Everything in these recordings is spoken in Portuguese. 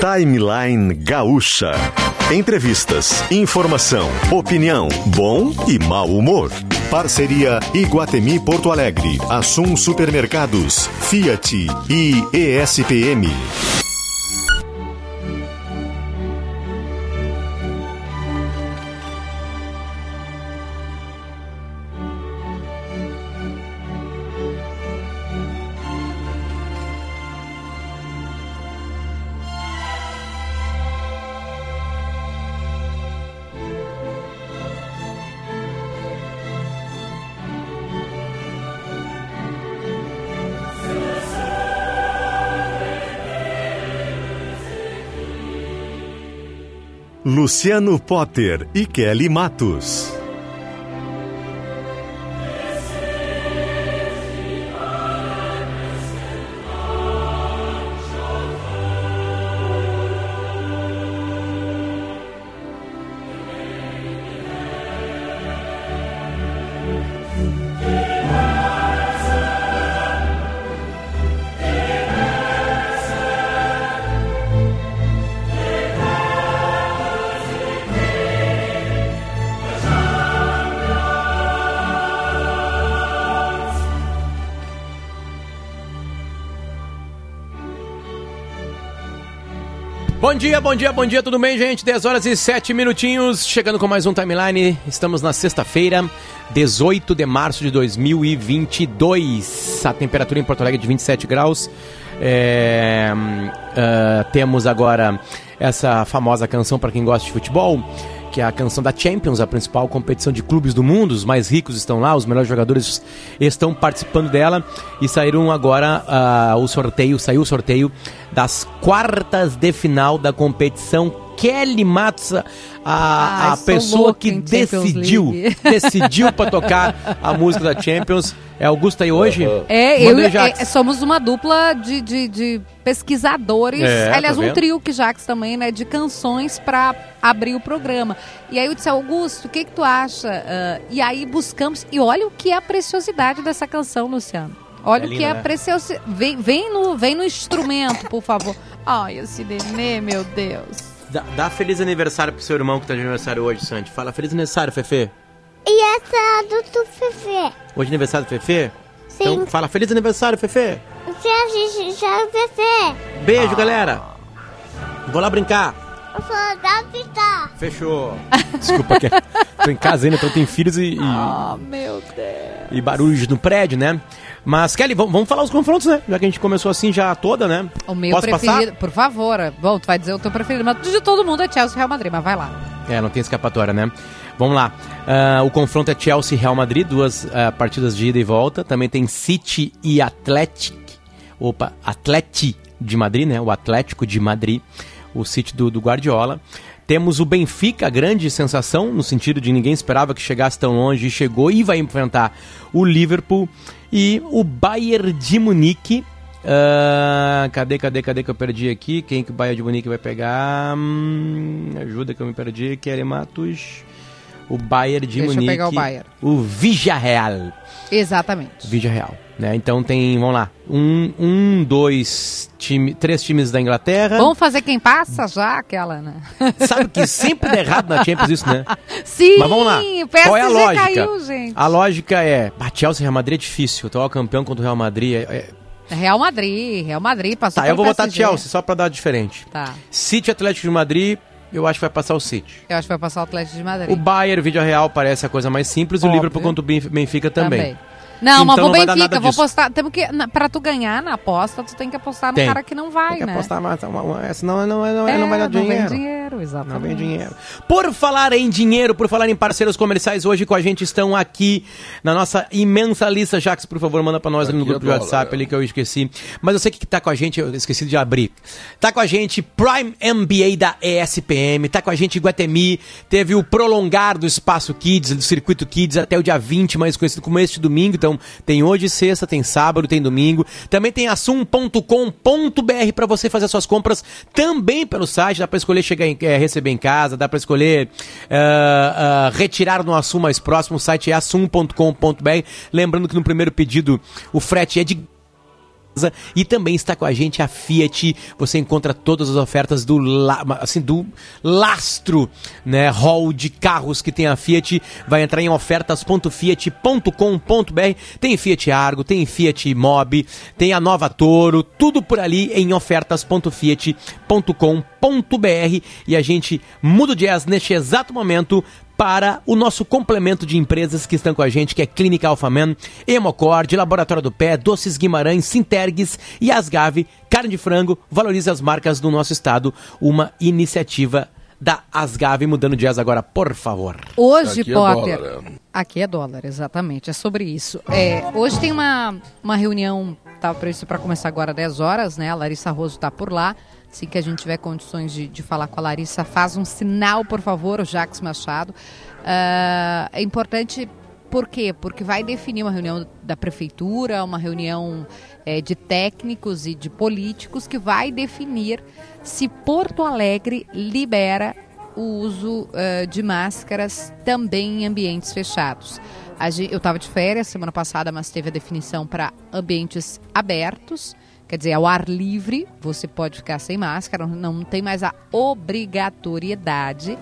Timeline Gaúcha. Entrevistas, informação, opinião, bom e mau humor. Parceria Iguatemi Porto Alegre, Assum Supermercados, Fiat e ESPM. Luciano Potter e Kelly Matos. Dia, bom dia, bom dia, tudo bem, gente? 10 horas e 7 minutinhos, chegando com mais um timeline. Estamos na sexta-feira, 18 de março de 2022. A temperatura em Porto Alegre é de 27 graus. É, uh, temos agora essa famosa canção para quem gosta de futebol que é a canção da Champions, a principal competição de clubes do mundo. Os mais ricos estão lá, os melhores jogadores estão participando dela e saíram agora uh, o sorteio, saiu o sorteio das quartas de final da competição. Kelly Matos, a, Ai, a pessoa que decidiu, decidiu para tocar a música da Champions. É Augusta aí hoje? É, eu, Manda aí, é, Jax. somos uma dupla de, de, de pesquisadores, É, aliás, tá um trio que Jax também, né, de canções pra abrir o programa. E aí eu disse, Augusto, o que que tu acha? Ah, e aí buscamos, e olha o que é a preciosidade dessa canção, Luciano. Olha É o que é né? preciosidade. Vem, vem, no, vem no instrumento, por favor. Ai, esse nenê, meu Deus. Dá, dá feliz aniversário pro seu irmão que tá de aniversário hoje, Sandy. Fala feliz aniversário, Fefe. E essa é do Tufefê? Hoje é aniversário do Fefe? Sim. Então fala feliz aniversário, Fefe. Já, já, Fefê. Beijo, galera. Vou lá brincar. Fechou. Desculpa, que tô em casa ainda, então tem filhos e, e, Oh, meu Deus. e barulhos no prédio, né? Mas, Kelly, vamos, falar os confrontos, né? Já que a gente começou assim já toda, né? O meu Posso preferido, por favor. Bom, tu vai dizer o teu preferido, mas de todo mundo é Chelsea e Real Madrid, mas vai lá. É, não tem escapatória, né? Vamos lá. Ah, o confronto é Chelsea e Real Madrid, duas ah, partidas de ida e volta. Também tem City e Atlético. Opa, Atlético de Madrid, né? O Atlético de Madrid, o City do, do Guardiola. Temos o Benfica, grande sensação, no sentido de ninguém esperava que chegasse tão longe e chegou e vai enfrentar o Liverpool. E o Bayern de Munique. Ah, cadê, cadê, cadê que eu perdi aqui? Quem que o Bayern de Munique vai pegar? Hum, ajuda que eu me perdi. Kelly Matos. O Bayern de Deixa eu Munique. pegar o Bayern. O Villarreal. Exatamente. Villarreal. Né? Então tem, vamos lá, um, um dois, time, três times da Inglaterra. Vamos fazer quem passa já, aquela, né? Sabe que sempre dá errado na Champions isso, né? Sim, Mas vamos lá. o Qual é a lógica? caiu, gente. A lógica é, ah, Chelsea e Real Madrid é difícil. O atual campeão contra o Real Madrid é, é- Real Madrid, Real Madrid passou Tá, eu vou botar PSG. Chelsea só pra dar diferente. Tá, City Atlético de Madrid, eu acho que vai passar o City. eu acho que vai passar o Atlético de Madrid. O Bayern, Vídeo Real, parece a coisa mais simples. E o Óbvio. Liverpool contra o Benf- Benfica também. Não, mas Então vou não Benfica, vou disso. apostar. Temos que, na, pra tu ganhar na aposta, tu tem que apostar no Tem. cara que não vai, Tem que né? apostar mais, uma, uma, senão não, não, É, não vai dar não dinheiro. vem dinheiro, exatamente. Não vem dinheiro. Por falar em dinheiro, por falar em parceiros comerciais, hoje com a gente estão aqui na nossa imensa lista. Jax, por favor, manda pra nós ali no Aqui é grupo de dólar, WhatsApp é. ali que eu esqueci. Mas eu sei que tá com a gente, eu esqueci de abrir. Tá com a gente Prime MBA da ESPM, tá com a gente Guatemi, teve o prolongar do Espaço Kids, do Circuito Kids até o dia 20, mais conhecido como este domingo. Então tem hoje sexta, tem sábado, tem domingo. Também tem assum.com.br para você fazer suas compras também pelo site. Dá para escolher chegar em, eh, receber em casa, dá para escolher ah, ah, retirar no Assum mais próximo. O site é assum.com.br. Lembrando que no primeiro pedido o frete é de e também está com a gente a Fiat. Você encontra todas as ofertas do assim do lastro, né, hall de carros que tem a Fiat. Vai entrar em ofertas.fiat.com.br. Tem Fiat Argo, tem Fiat Mobi, tem a Nova Toro, tudo por ali em ofertas.fiat.com.br e a gente muda o jazz neste exato momento para o nosso complemento de empresas que estão com a gente, que é Clínica Alfaman, Hemocord, Laboratório do Pé, Doces Guimarães, Sintergues e Asgave, Carne de Frango, valorize as marcas do nosso estado, uma iniciativa da Asgave, mudando de jazz agora, por favor. Hoje, Aqui é Potter. dólar, é. Aqui é dólar, exatamente. É sobre isso. É, hoje tem uma, uma reunião, estava previsto para começar agora às 10 horas, né? A Larissa Roso está por lá. Assim que a gente tiver condições de, de falar com a Larissa, faz um sinal, por favor, o Jacques Machado. Ah, é importante por quê? Porque vai definir uma reunião da prefeitura, uma reunião eh, de técnicos e de políticos que vai definir se Porto Alegre libera o uso eh, de máscaras também em ambientes fechados. Eu estava de férias semana passada, mas teve a definição para ambientes abertos. Quer dizer, ao ar livre, você pode ficar sem máscara, não, tem mais a obrigatoriedade.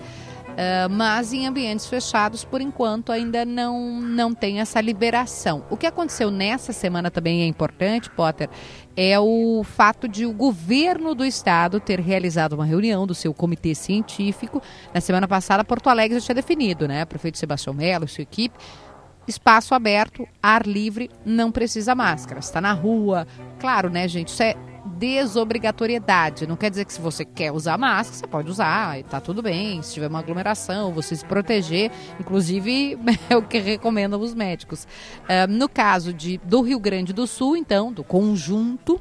Ah, mas em ambientes fechados, por enquanto, ainda não, não tem essa liberação. O que aconteceu nessa semana também é importante, Potter, é o fato de o governo do estado ter realizado uma reunião do seu comitê científico. Na semana passada, Porto Alegre já tinha definido, né? O prefeito Sebastião Melo e sua equipe. Espaço aberto, ar livre, não precisa máscara. Está na rua. Claro, né, gente? Isso é desobrigatoriedade. Não quer dizer que se você quer usar máscara, você pode usar tá tudo bem. Se tiver uma aglomeração, você se proteger. Inclusive, é o que recomendam os médicos. Ah, no caso de, do Rio Grande do Sul, então, do conjunto,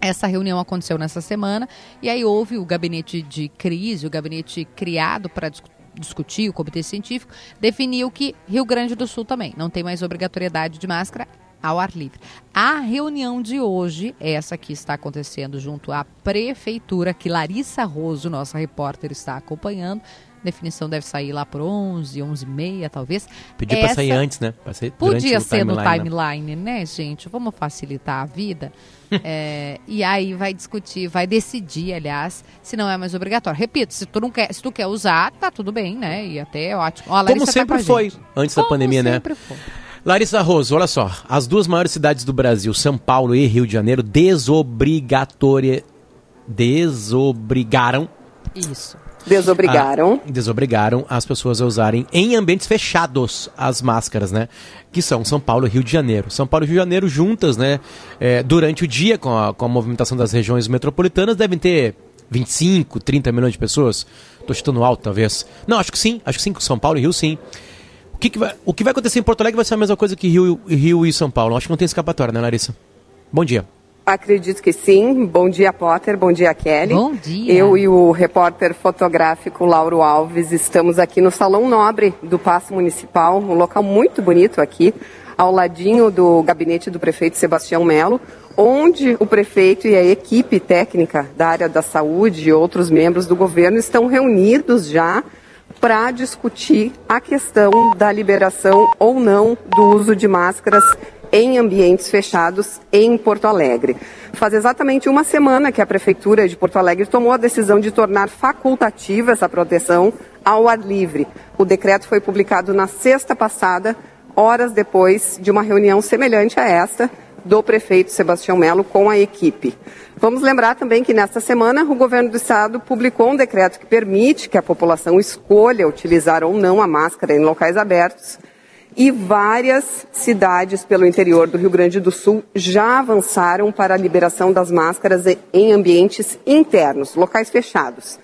essa reunião aconteceu nessa semana e aí houve o gabinete de crise, o gabinete criado para discu- discutir, o comitê científico, definiu que Rio Grande do Sul também não tem mais obrigatoriedade de máscara ao ar livre. A reunião de hoje, essa que está acontecendo junto à prefeitura, que Larissa Roso, nossa repórter, está acompanhando. Definição deve sair lá por 11, 11 e meia, talvez. Pediu pra sair antes, né? Sair Podia o ser no timeline, né? timeline, né, gente? Vamos facilitar a vida. É, e aí vai discutir, vai decidir, aliás, se não é mais obrigatório. Repito, se tu não quer, se tu quer usar, tá tudo bem, né? E até é ótimo. Ó, Como tá sempre com a foi, antes da Como pandemia, né? sempre foi. Larissa Roso, olha só. As duas maiores cidades do Brasil, São Paulo e Rio de Janeiro, desobrigatória... desobrigaram Isso. Desobrigaram. Ah, desobrigaram as pessoas a usarem em ambientes fechados as máscaras, né? Que são São Paulo e Rio de Janeiro. São Paulo e Rio de Janeiro juntas, né? é, durante o dia, com a, com a movimentação das regiões metropolitanas, devem ter 25, 30 milhões de pessoas. Tô chutando alto, talvez. Não, acho que sim. Acho que sim, São Paulo e Rio, sim. O que, que vai, o que vai acontecer em Porto Alegre vai ser a mesma coisa que Rio, Rio e São Paulo. Acho que não tem escapatória, né, Larissa? Bom dia. Acredito que sim. Bom dia, Potter. Bom dia, Kelly. Bom dia. Eu e o repórter fotográfico Lauro Alves estamos aqui no Salão Nobre do Paço Municipal, um local muito bonito aqui, ao ladinho do gabinete do prefeito Sebastião Melo, onde o prefeito e a equipe técnica da área da saúde e outros membros do governo estão reunidos já para discutir a questão da liberação ou não do uso de máscaras em ambientes fechados em Porto Alegre. Faz exatamente uma semana que a Prefeitura de Porto Alegre tomou a decisão de tornar facultativa essa proteção ao ar livre. O decreto foi publicado na sexta passada, horas depois de uma reunião semelhante a esta do prefeito Sebastião Melo com a equipe. Vamos lembrar também que nesta semana o governo do estado publicou um decreto que permite que a população escolha utilizar ou não a máscara em locais abertos e várias cidades pelo interior do Rio Grande do Sul já avançaram para a liberação das máscaras em ambientes internos, locais fechados.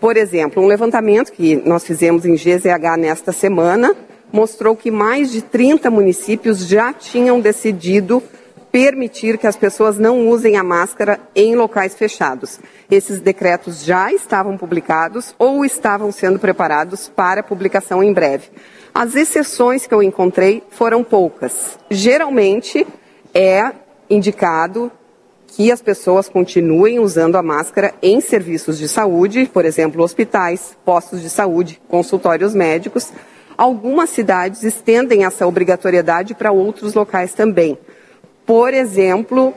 Por exemplo, um levantamento que nós fizemos em GZH nesta semana mostrou que mais de 30 municípios já tinham decidido permitir que as pessoas não usem a máscara em locais fechados. Esses decretos já estavam publicados ou estavam sendo preparados para publicação em breve. As exceções que eu encontrei foram poucas. Geralmente é indicado que as pessoas continuem usando a máscara em serviços de saúde, por exemplo, hospitais, postos de saúde, consultórios médicos. Algumas cidades estendem essa obrigatoriedade para outros locais também. Por exemplo,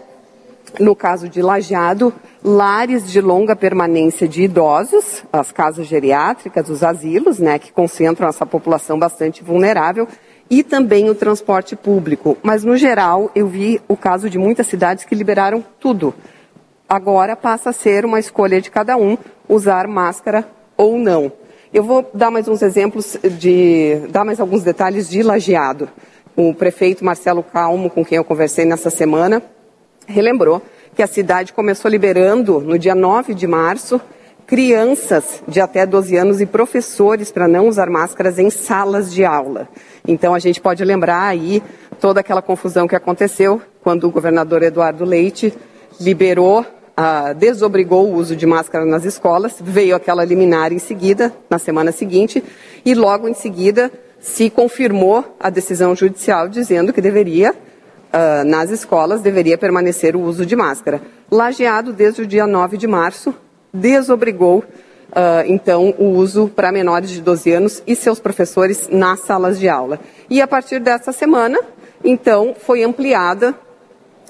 no caso de Lajeado, lares de longa permanência de idosos, as casas geriátricas, os asilos, né, que concentram essa população bastante vulnerável, e também o transporte público. Mas, no geral, eu vi o caso de muitas cidades que liberaram tudo. Agora passa a ser uma escolha de cada um usar máscara ou não. Eu vou dar mais uns exemplos de, dar mais alguns detalhes de lajeado. O prefeito Marcelo Calmo, com quem eu conversei nessa semana, relembrou que a cidade começou liberando no dia 9 de março crianças de até 12 anos e professores para não usar máscaras em salas de aula. Então a gente pode lembrar aí toda aquela confusão que aconteceu quando o governador Eduardo Leite liberou, uh, desobrigou o uso de máscara nas escolas, veio aquela liminar em seguida, na semana seguinte, e logo em seguida se confirmou a decisão judicial dizendo que deveria, uh, nas escolas, deveria permanecer o uso de máscara. Lajeado, desde o dia 9 de março, desobrigou Uh, então, o uso para menores de 12 anos e seus professores nas salas de aula. E a partir dessa semana, então, foi ampliada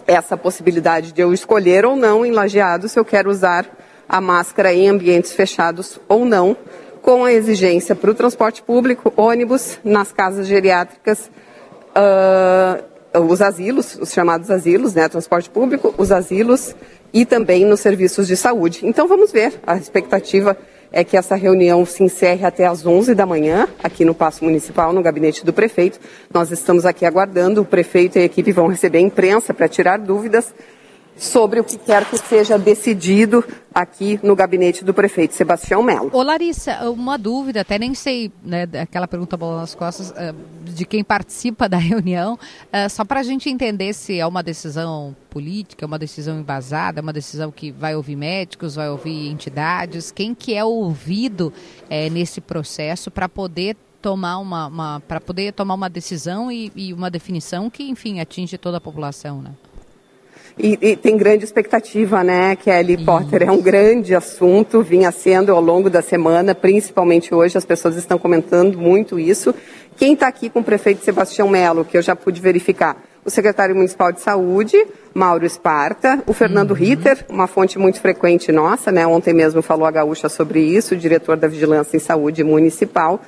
essa possibilidade de eu escolher ou não em lajeado se eu quero usar a máscara em ambientes fechados ou não, com a exigência para o transporte público, ônibus, nas casas geriátricas, uh, os asilos, os chamados asilos, né, transporte público, os asilos e também nos serviços de saúde. Então vamos ver, a expectativa é que essa reunião se encerre até às 11 da manhã, aqui no Paço Municipal, no gabinete do prefeito. Nós estamos aqui aguardando, o prefeito e a equipe vão receber a imprensa para tirar dúvidas sobre o que quer que seja decidido aqui no gabinete do prefeito Sebastião Melo. Ô Larissa, uma dúvida, até nem sei, né, aquela pergunta bola nas costas, uh, de quem participa da reunião, uh, só para a gente entender se é uma decisão política, é uma decisão embasada, é uma decisão que vai ouvir médicos, vai ouvir entidades, quem que é ouvido é, nesse processo para poder tomar uma, uma para poder tomar uma decisão e, e uma definição que, enfim, atinge toda a população, né? E, e, tem grande expectativa, né, Kelly Isso. Potter? É um grande assunto, vinha sendo ao longo da semana, principalmente hoje, as pessoas estão comentando muito isso. Quem está aqui com o prefeito Sebastião Melo, que eu já pude verificar? O secretário municipal de saúde, Mauro Esparta, o Fernando uhum. Ritter, uma fonte muito frequente nossa, né? Ontem mesmo falou a Gaúcha sobre isso, o diretor da Vigilância em Saúde Municipal.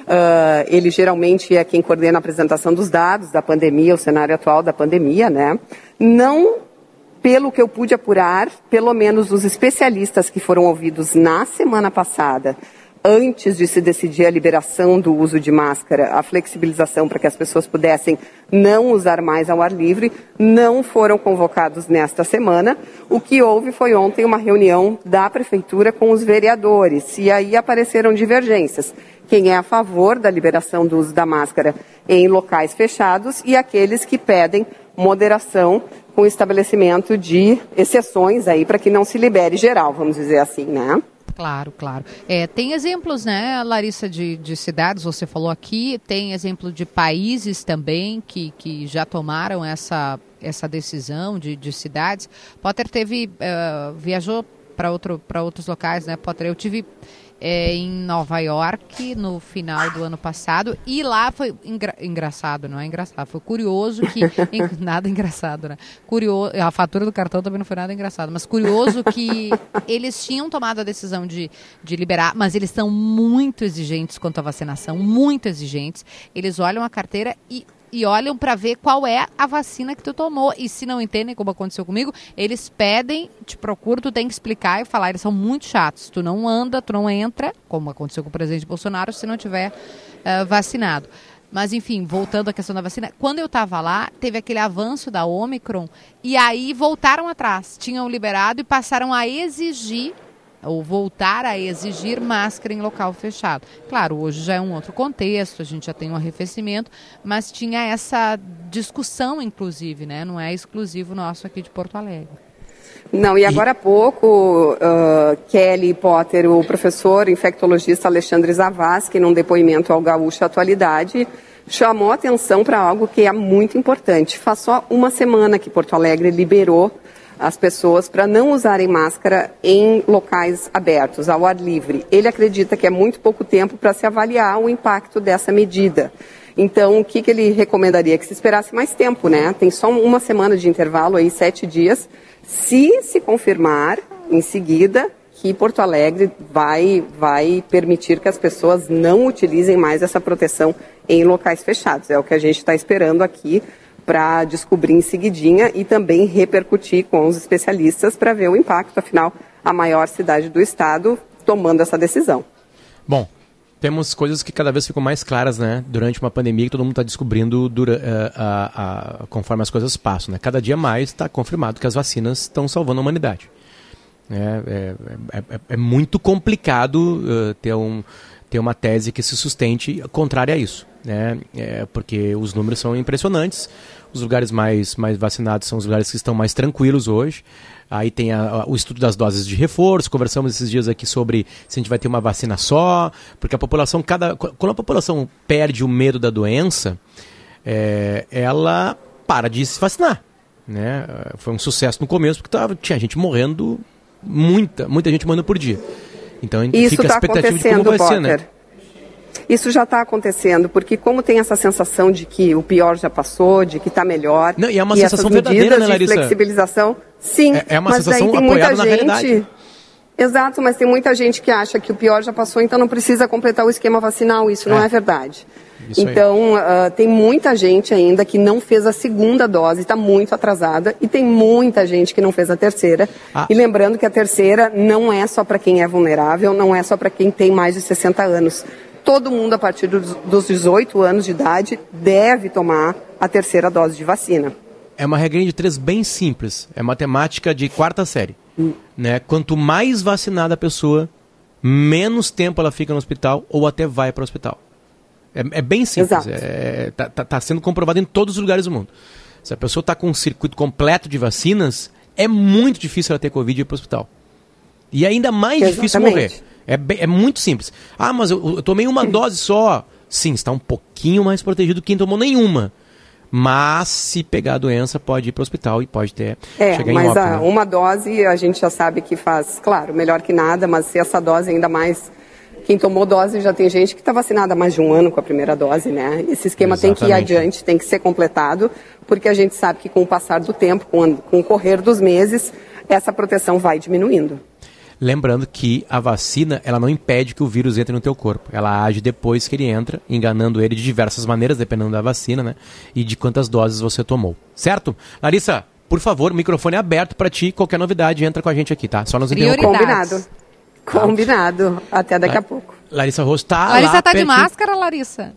Uh, ele geralmente é quem coordena a apresentação dos dados da pandemia, o cenário atual da pandemia, né? Não pelo que eu pude apurar, pelo menos os especialistas que foram ouvidos na semana passada, antes de se decidir a liberação do uso de máscara, a flexibilização para que as pessoas pudessem não usar mais ao ar livre, não foram convocados nesta semana. O que houve foi ontem uma reunião da prefeitura com os vereadores e aí apareceram divergências. Quem é a favor da liberação do uso da máscara em locais fechados e aqueles que pedem moderação com estabelecimento de exceções aí para que não se libere geral, vamos dizer assim, né? Claro, claro. É, tem exemplos, né, Larissa, de, de cidades, você falou aqui, tem exemplo de países também que, que já tomaram essa, essa decisão de, de cidades. Potter teve, uh, viajou para outro, outros locais, né, Potter? Eu tive é, em Nova York no final do ano passado e lá foi engra engraçado, não é engraçado, foi curioso que nada engraçado, né? Curioso, a fatura do cartão também não foi nada engraçado, mas curioso que eles tinham tomado a decisão de, de liberar, mas eles são muito exigentes quanto à vacinação, muito exigentes. Eles olham a carteira e e olham para ver qual é a vacina que tu tomou. E se não entendem, como aconteceu comigo, eles pedem, te procuram, tu tem que explicar e falar. Eles são muito chatos. Tu não anda, tu não entra, como aconteceu com o presidente Bolsonaro, se não tiver uh, vacinado. Mas, enfim, voltando à questão da vacina, quando eu estava lá, teve aquele avanço da Omicron e aí voltaram atrás. Tinham liberado e passaram a exigir ou voltar a exigir máscara em local fechado. Claro, hoje já é um outro contexto, a gente já tem um arrefecimento, mas tinha essa discussão, inclusive, né? Não é exclusivo nosso aqui de Porto Alegre. Não, e agora há pouco, uh, Kelly Potter, o professor infectologista Alexandre Zavascki, num depoimento ao Gaúcho Atualidade, chamou atenção para algo que é muito importante. Faz só uma semana que Porto Alegre liberou as pessoas para não usarem máscara em locais abertos, ao ar livre. Ele acredita que é muito pouco tempo para se avaliar o impacto dessa medida. Então, o que, que ele recomendaria? Que se esperasse mais tempo, né? Tem só uma semana de intervalo aí, sete dias. Se se confirmar em seguida que Porto Alegre vai, vai permitir que as pessoas não utilizem mais essa proteção em locais fechados. É o que a gente está esperando aqui para descobrir em seguidinha e também repercutir com os especialistas para ver o impacto, afinal, a maior cidade do estado tomando essa decisão. Bom, temos coisas que cada vez ficam mais claras, né? Durante uma pandemia que todo mundo está descobrindo dura, uh, uh, uh, conforme as coisas passam, né? Cada dia mais está confirmado que as vacinas estão salvando a humanidade. É, é, é, é, é muito complicado ter, um, ter uma tese que se sustente contrária a isso, né? É, porque os números são impressionantes. Os lugares mais, mais vacinados são os lugares que estão mais tranquilos hoje. Aí tem a, a, o estudo das doses de reforço. Conversamos esses dias aqui sobre se a gente vai ter uma vacina só, porque a população, cada, quando a população perde o medo da doença, é, ela para de se vacinar. Né? Foi um sucesso no começo porque tava, tinha gente morrendo, muita, muita gente morrendo por dia. Então Isso fica a tá expectativa de como vai Potter. ser, né? Isso já está acontecendo, porque como tem essa sensação de que o pior já passou, de que está melhor. Não, e é uma e sensação verdadeira, né, de Larissa? flexibilização, sim. É- é uma mas sensação daí tem muita realidade. gente. Exato, mas tem muita gente que acha que o pior já passou, então não precisa completar o esquema vacinal. Isso não É. é verdade. Isso então, ah, tem muita gente ainda que não fez a segunda dose, está muito atrasada, e tem muita gente que não fez a terceira. Ah. E lembrando que a terceira não é só para quem é vulnerável, não é só para quem tem mais de 60 anos. Todo mundo, a partir dos, dos 18 anos de idade, deve tomar a terceira dose de vacina. É uma regrinha de três bem simples. É matemática de quarta série. Hum. Né? Quanto mais vacinada a pessoa, menos tempo ela fica no hospital ou até vai para o hospital. É, é bem simples. Exato. É, tá, tá- tá sendo comprovado em todos os lugares do mundo. Se a pessoa está com um circuito completo de vacinas, é muito difícil ela ter Covid e ir para o hospital. E é ainda mais difícil Exatamente. morrer. É, é muito simples. Ah, mas eu, eu tomei uma dose só. Sim, está um pouquinho mais protegido que quem tomou nenhuma. Mas se pegar a doença, pode ir para o hospital e pode ter É, chegar em mas óbito. a- né? uma dose a gente já sabe que faz, claro, melhor que nada, mas se essa dose ainda mais. Quem tomou dose já tem gente que está vacinada há mais de um ano com a primeira dose, né? Esse esquema tem que ir Exatamente. adiante, tem que ser completado, porque a gente sabe que com o passar do tempo, com o correr dos meses, essa proteção vai diminuindo. Lembrando que a vacina, ela não impede que o vírus entre no teu corpo. Ela age depois que ele entra, enganando ele de diversas maneiras, dependendo da vacina, né? E de quantas doses você tomou. Certo? Larissa, por favor, o microfone é aberto para ti. Qualquer novidade, entra com a gente aqui, tá? Só nos interromper. Combinado. Combinado. Até daqui a pouco. Larissa Rosto tá Larissa lá tá de pertinho. máscara, Larissa?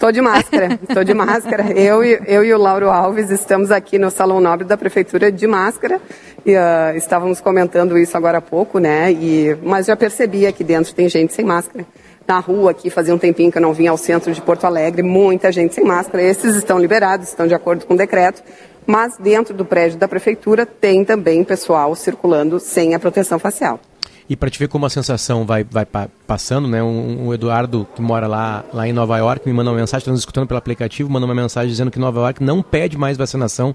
Estou de máscara, estou de máscara. Eu e, eu e o Lauro Alves estamos aqui no Salão Nobre da Prefeitura de máscara. E, ah, estávamos comentando isso agora há pouco, né? E, mas já percebi aqui dentro tem gente sem máscara. Na rua aqui, fazia um tempinho que eu não vinha ao centro de Porto Alegre, muita gente sem máscara. Esses estão liberados, estão de acordo com o decreto. Mas dentro do prédio da Prefeitura tem também pessoal circulando sem a proteção facial. E para te ver como a sensação vai, vai pa- passando, né? Um, um Eduardo que mora lá, lá em Nova York me mandou uma mensagem, estamos escutando pelo aplicativo, mandou uma mensagem dizendo que Nova York não pede mais vacinação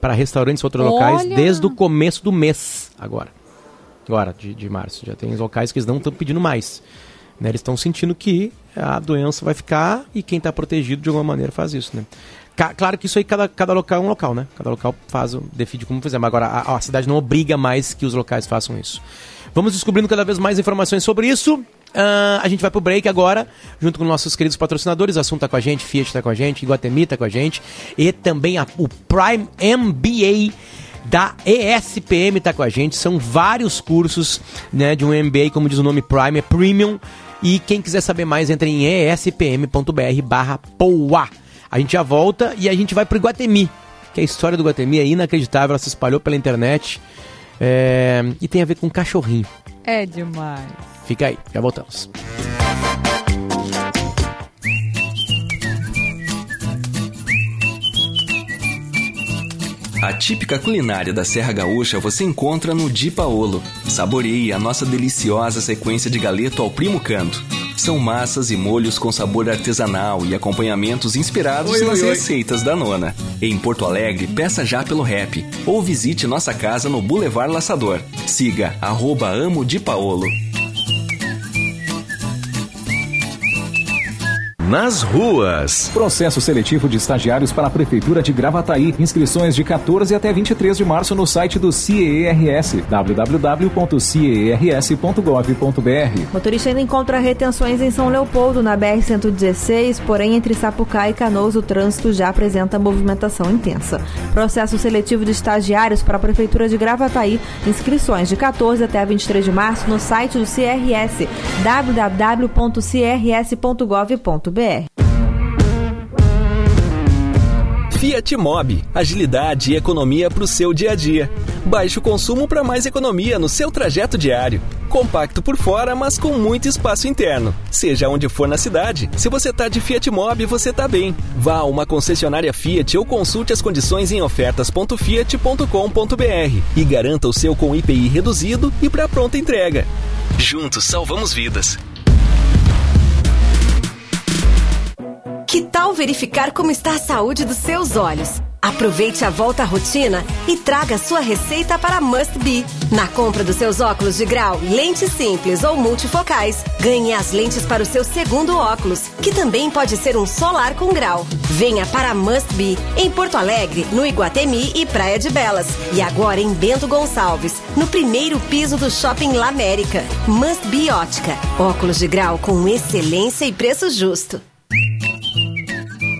para restaurantes e outros locais Olha! desde o começo do mês agora. Agora, de, de março. Já tem locais que eles não estão pedindo mais. Né? Eles estão sentindo que a doença vai ficar e quem está protegido de alguma maneira faz isso, né? Ca- Claro que isso aí, cada, cada local é um local, né? Cada local faz, decide como fazer. Mas agora a, a cidade não obriga mais que os locais façam isso. Vamos descobrindo cada vez mais informações sobre isso. Ah, a gente vai pro break agora, junto com nossos queridos patrocinadores. Assunto tá com a gente, Fiat tá com a gente, Iguatemi tá com a gente. E também a- o Prime MBA da ESPM tá com a gente. São vários cursos né, de um MBA, como diz o nome Prime, é Premium. E quem quiser saber mais, entre em espm.br barra POA. A gente já volta e a gente vai pro Iguatemi, que a história do Iguatemi é inacreditável, ela se espalhou pela internet é, e tem a ver com cachorrinho. É demais. Fica aí, já voltamos. A típica culinária da Serra Gaúcha você encontra no Di Paolo. Saboreie a nossa deliciosa sequência de galeto ao primo canto. São massas e molhos com sabor artesanal e acompanhamentos inspirados nas receitas da nona. Em Porto Alegre, peça já pelo rap ou visite nossa casa no Boulevard Laçador. Siga arroba amo Di Paolo. Nas ruas. Processo seletivo de estagiários para a Prefeitura de Gravataí. Inscrições de 14 até 23 de março no site do CIERS, www.ciers.gov.br. Motorista ainda encontra retenções em São Leopoldo, na BR-116, porém entre Sapucaí e Canoas o trânsito já apresenta movimentação intensa. Processo seletivo de estagiários para a Prefeitura de Gravataí. Inscrições de 14 até 23 de março no site do CRS, www.crs.gov.br. Fiat Mobi, agilidade e economia para o seu dia a dia. Baixo consumo para mais economia no seu trajeto diário. Compacto por fora, mas com muito espaço interno. Seja onde for na cidade, se você tá de Fiat Mobi, você tá bem. Vá a uma concessionária Fiat ou consulte as condições em ofertas.fiat.com.br e garanta o seu com IPI reduzido e para pronta entrega. Juntos salvamos vidas. Que tal verificar como está a saúde dos seus olhos? Aproveite a volta à rotina e traga sua receita para Must Be. Na compra dos seus óculos de grau, lentes simples ou multifocais, ganhe as lentes para o seu segundo óculos, que também pode ser um solar com grau. Venha para Must Be, em Porto Alegre, no Iguatemi e Praia de Belas. E agora em Bento Gonçalves, no primeiro piso do Shopping La América. Must Be Ótica. Óculos de grau com excelência e preço justo.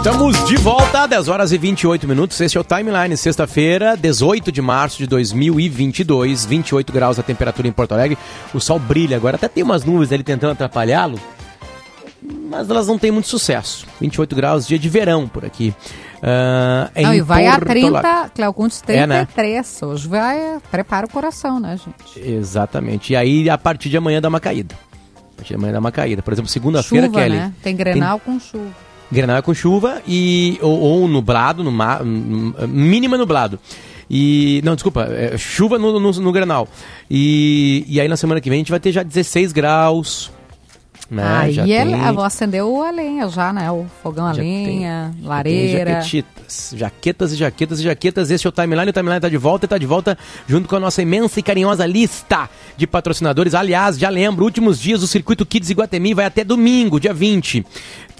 Estamos de volta, 10 horas e 28 minutos. Este é o Timeline, sexta-feira, 18 de março de 2022, 28 graus a temperatura em Porto Alegre. O sol brilha agora, até tem umas nuvens ali tentando atrapalhá-lo, mas elas não têm muito sucesso. 28 graus, dia de verão por aqui. Uh, não, e vai Porto a 30, Cléo Contes, 33. É, né? Hoje vai, prepara o coração, né, gente? Exatamente. E aí, a partir de amanhã dá uma caída. A partir de amanhã dá uma caída. Por exemplo, segunda-feira, Kelly. né? Tem Grenal com chuva. Grenal é com chuva e ou, ou nublado, no ma, mínima nublado. E. Não, desculpa, é, chuva no, no, no Grenal. E, e aí na semana que vem a gente vai ter já 16 graus. Né? Aí já é, tem, a avó acendeu a lenha já, né? O fogão a já lenha, tem- lareira. jaquetitas, jaquetas e jaquetas e jaquetas. Este é o Timeline. O Timeline está de volta e está de volta junto com a nossa imensa e carinhosa lista de patrocinadores. Aliás, já lembro, últimos dias o Circuito Kids Iguatemi vai até domingo, dia 20.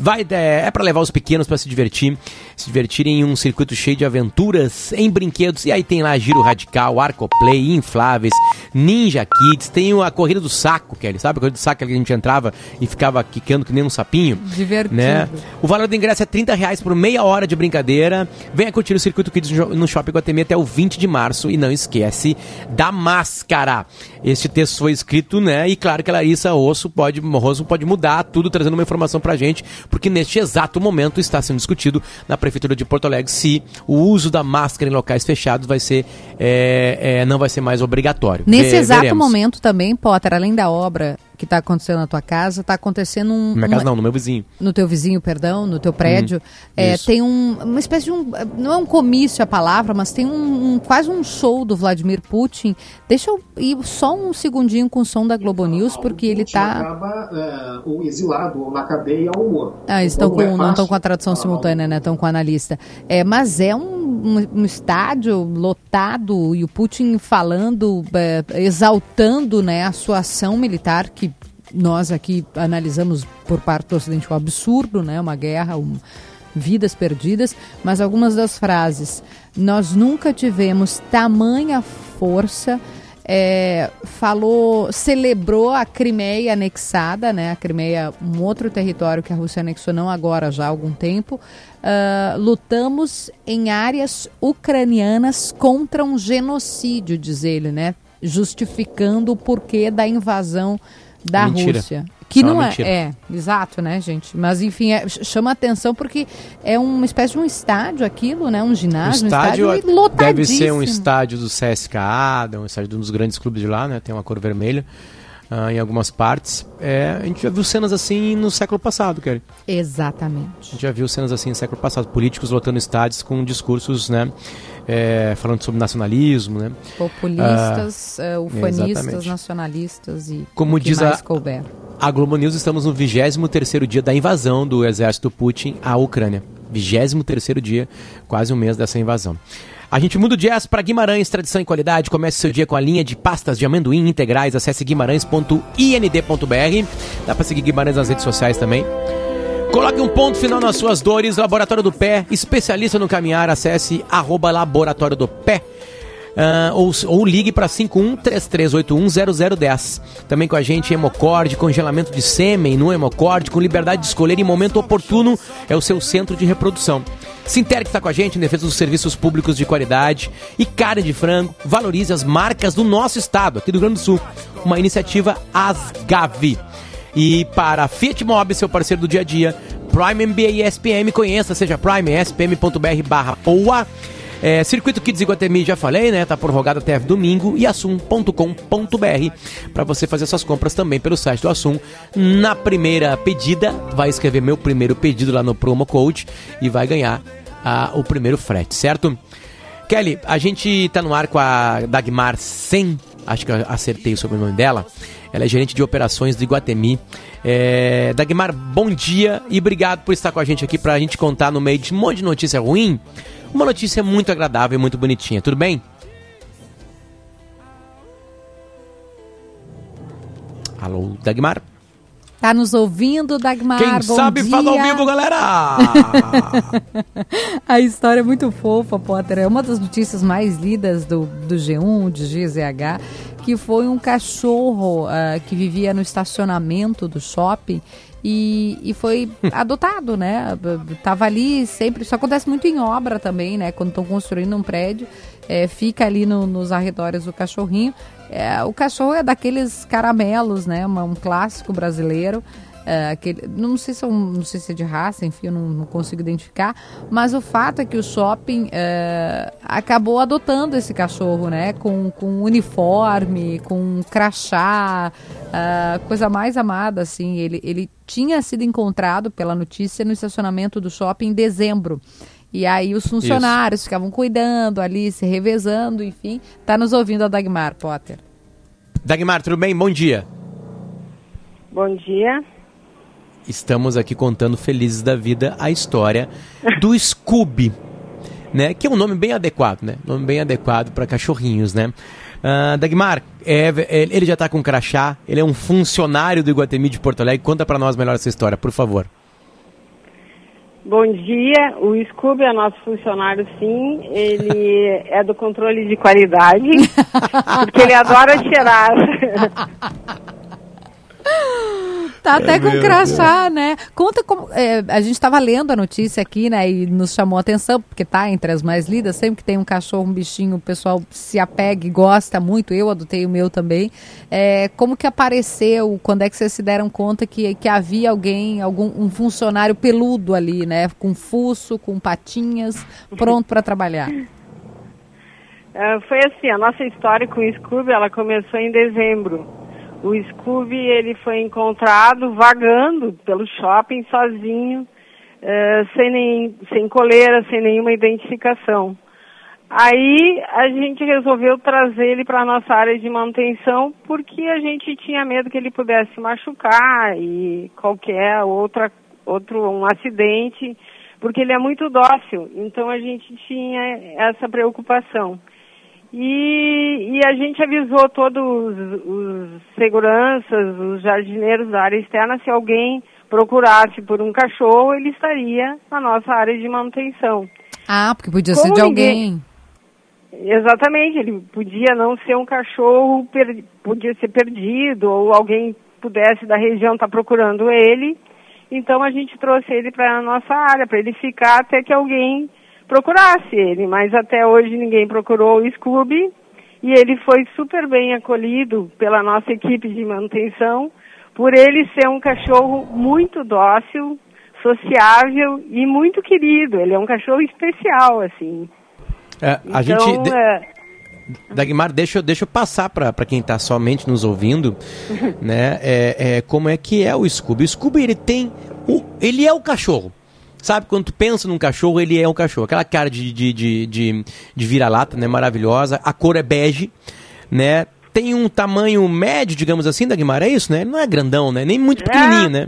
Vai, é, é para levar os pequenos para se divertir, se divertirem em um circuito cheio de aventuras em brinquedos. E aí tem lá Giro Radical, Arcoplay, Infláveis, Ninja Kids, tem a Corrida do Saco, Kelly, sabe? A Corrida do Saco que a gente entrava e ficava quicando que nem um sapinho. Divertido. Né? O valor do ingresso é 30 reais por meia hora de brincadeira. Venha curtir o Circuito Kids no Shopping Guatemi até o 20 de março. E não esquece da máscara. Este texto foi escrito, né? E claro que a Larissa Osso pode, Rosso pode mudar tudo, trazendo uma informação pra gente, porque neste exato momento está sendo discutido na Prefeitura de Porto Alegre se o uso da máscara em locais fechados vai ser, é, é, não vai ser mais obrigatório. Nesse Ve- exato veremos. momento também, Potter, além da obra que está acontecendo na tua casa, está acontecendo um. Na minha uma- casa não, no meu vizinho. no teu vizinho, perdão, no teu prédio, é, isso. tem um, uma espécie de um, não é um comício a palavra, mas tem um, um- quase um show do Vladimir Putin. Deixa eu ir só um segundinho com o som da Globo News, porque ele tá, acaba é, ou exilado ou na cadeia ou morto. ah, eles estão Então, com, é não fácil estão com a tradução falar simultânea, né? Estão com o analista. É, mas é um, um- um estádio lotado e o Putin falando, é, exaltando, né, a sua ação militar que nós aqui analisamos por parte do Ocidente um absurdo, né? Uma guerra, um, vidas perdidas, mas algumas das frases. Nós nunca tivemos tamanha força. É, falou, celebrou a Crimeia anexada, né? A Crimeia, um outro território que a Rússia anexou não agora, já há algum tempo. Uh, lutamos em áreas ucranianas contra um genocídio, diz ele, né? Justificando o porquê da invasão da Mentira. Rússia. Que uma não é, mentira. é, exato, né, gente? Mas enfim, é, ch- chama atenção porque é uma espécie de um estádio aquilo, né? Um ginásio, um estádio estádio lotadíssimo. deve ser um estádio do CSKA, um estádio de um dos grandes clubes de lá, né? Tem uma cor vermelha ah, em algumas partes. É, a gente já viu cenas assim no século passado, Kelly. A Exatamente. gente já viu cenas assim no século passado. Políticos lotando estádios com discursos, né? É, falando sobre nacionalismo, né? Populistas, Ah, eh, ufanistas, nacionalistas e Como diz a- couber. A Globo News estamos no 23º dia da invasão do exército Putin à Ucrânia. 23º dia, quase um mês dessa invasão. A gente muda o jazz para Guimarães, tradição e qualidade. Comece seu dia com a linha de pastas de amendoim integrais. Acesse guimarães.ind.br. Dá para seguir Guimarães nas redes sociais também. Coloque um ponto final nas suas dores. Laboratório do Pé, especialista no caminhar. Acesse arroba Laboratório do Pé. Ah, ou, ou ligue para 5133810010. Também com a gente Hemocorde, congelamento de sêmen no Hemocorde, com liberdade de escolher em momento oportuno, é o seu centro de reprodução. Sinterg está com a gente em defesa dos serviços públicos de qualidade e carne de frango. Valorize as marcas do nosso estado, aqui do Rio Grande do Sul. Uma iniciativa Asgavi. E para Fiat Mob, seu parceiro do dia a dia, Prime MBA e SPM, conheça, seja Prime, spm.br barra POA. É, Circuito Kids Iguatemi, já falei, né? Tá prorrogado até domingo e assum.com.br para você fazer suas compras também pelo site do Assum. Na primeira pedida, vai escrever meu primeiro pedido lá no promo code e vai ganhar o primeiro frete, certo? Kelly, a gente tá no ar com a Dagmar Sen, acho que eu acertei o sobrenome dela. Ela é gerente de operações do Iguatemi. É, Dagmar, bom dia e obrigado por estar com a gente aqui pra gente contar no meio de um monte de notícia ruim, uma notícia muito agradável e muito bonitinha. Tudo bem? Alô, Dagmar? Tá nos ouvindo, Dagmar? Quem Bom sabe dia. fala ao vivo, galera! A história é muito fofa, Potter. É uma das notícias mais lidas do, do G1, de GZH, que foi um cachorro ah, que vivia no estacionamento do shopping e, e foi adotado, né? Tava ali sempre. Isso acontece muito em obra também, né? Quando estão construindo um prédio, é, fica ali no- nos arredores o cachorrinho. É, o cachorro é daqueles caramelos, né? um clássico brasileiro. É, aquele, não sei se é um- não sei se é de raça, enfim, eu não, não consigo identificar. Mas o fato é que o shopping é, acabou adotando esse cachorro, né? Com, com uniforme, com crachá, a coisa mais amada, assim. Ele, ele tinha sido encontrado pela notícia no estacionamento do shopping em dezembro. E aí os funcionários ficavam cuidando ali, se revezando, enfim. Tá nos ouvindo a Dagmar, Potter. Dagmar, tudo bem? Bom dia. Bom dia. Estamos aqui contando felizes da vida a história do Scooby, né? Que é um nome bem adequado, né? Nome bem adequado para cachorrinhos, né? Ah, Dagmar, é, é, ele já tá com crachá, ele é um funcionário do Iguatemi de Porto Alegre. Conta para nós melhor essa história, por favor. Bom dia. O Scooby é nosso funcionário, sim. Ele é do controle de qualidade, porque ele adora cheirar. Tá até É com crachá, né? Conta como. é, a gente estava lendo a notícia aqui, né? E nos chamou a atenção, porque tá entre as mais lidas. Sempre que tem um cachorro, um bichinho, o pessoal se apega e gosta muito. Eu adotei o meu também. É, como que apareceu? Quando é que vocês se deram conta que, que havia alguém, algum um funcionário peludo ali, né? Com fuço, com patinhas, pronto para trabalhar? Ah, foi assim, a nossa história com o Scooby, ela começou em dezembro. O Scooby, ele foi encontrado vagando pelo shopping sozinho, eh, sem, nem, sem coleira, sem nenhuma identificação. Aí a gente resolveu trazer ele para a nossa área de manutenção porque a gente tinha medo que ele pudesse machucar e qualquer outra outro um acidente, porque ele é muito dócil. Então a gente tinha essa preocupação. E, e a gente avisou todos os, os seguranças, os jardineiros da área externa, se alguém procurasse por um cachorro, ele estaria na nossa área de manutenção. Ah, porque podia Como ser de ninguém- alguém. Exatamente, ele podia não ser um cachorro, per- podia ser perdido, ou alguém pudesse da região estar procurando ele. Então a gente trouxe ele para a nossa área, para ele ficar até que alguém procurasse ele. Mas até hoje ninguém procurou o Scooby e ele foi super bem acolhido pela nossa equipe de manutenção, por ele ser um cachorro muito dócil, sociável e muito querido. Ele é um cachorro especial, assim. É, a então, gente. de- é, Dagmar, deixa, eu- deixa eu passar para quem está somente nos ouvindo, né? É, é, como é que é o Scooby. O Scooby, ele tem. O, ele é o cachorro. Sabe, quando tu pensa num cachorro, ele é um cachorro. Aquela cara de, de, de, de, de vira-lata, né? Maravilhosa. A cor é bege, né? Tem um tamanho médio, digamos assim, Dagmar, é isso, né? Ele não é grandão, né? Nem muito pequenininho, né?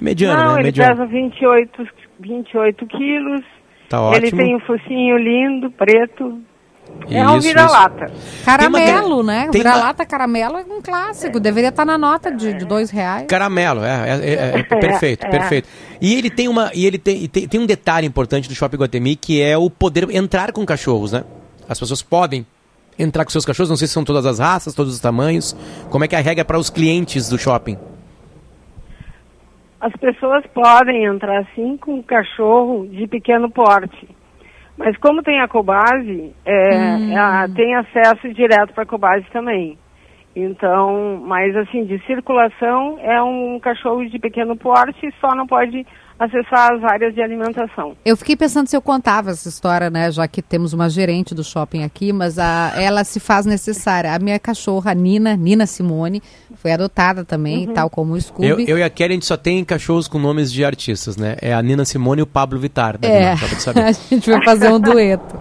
É mediano, não, né? ele Mediano. pesa 28, 28 quilos. Tá ele ótimo. tem um focinho lindo, preto. É um vira-lata. Caramelo, né? tem Vira-lata caramelo é um clássico. Deveria estar na nota de, de dois reais. Caramelo, é, é, é, é, perfeito, É. perfeito. E ele tem uma, e ele tem, tem, tem um detalhe importante do Shopping Guatemi que é o poder entrar com cachorros, né? As pessoas podem entrar com seus cachorros, não sei se são todas as raças, todos os tamanhos. Como é que é a regra para os clientes do shopping? As pessoas podem entrar sim com um cachorro de pequeno porte. Mas como tem a Cobase, é, Hum. a- tem acesso direto para a Cobase também. Então, mas assim, de circulação é um cachorro de pequeno porte, só não pode acessar as áreas de alimentação. Eu fiquei pensando se eu contava essa história, né? Já que temos uma gerente do shopping aqui, mas a, ela se faz necessária. A minha cachorra, Nina, Nina Simone, foi adotada também, Uhum. tal como o Scooby. Eu, eu e a Kelly, a gente só tem cachorros com nomes de artistas, né? É a Nina Simone e o Pablo Vittar. da É, Guimarães, a gente vai fazer um dueto.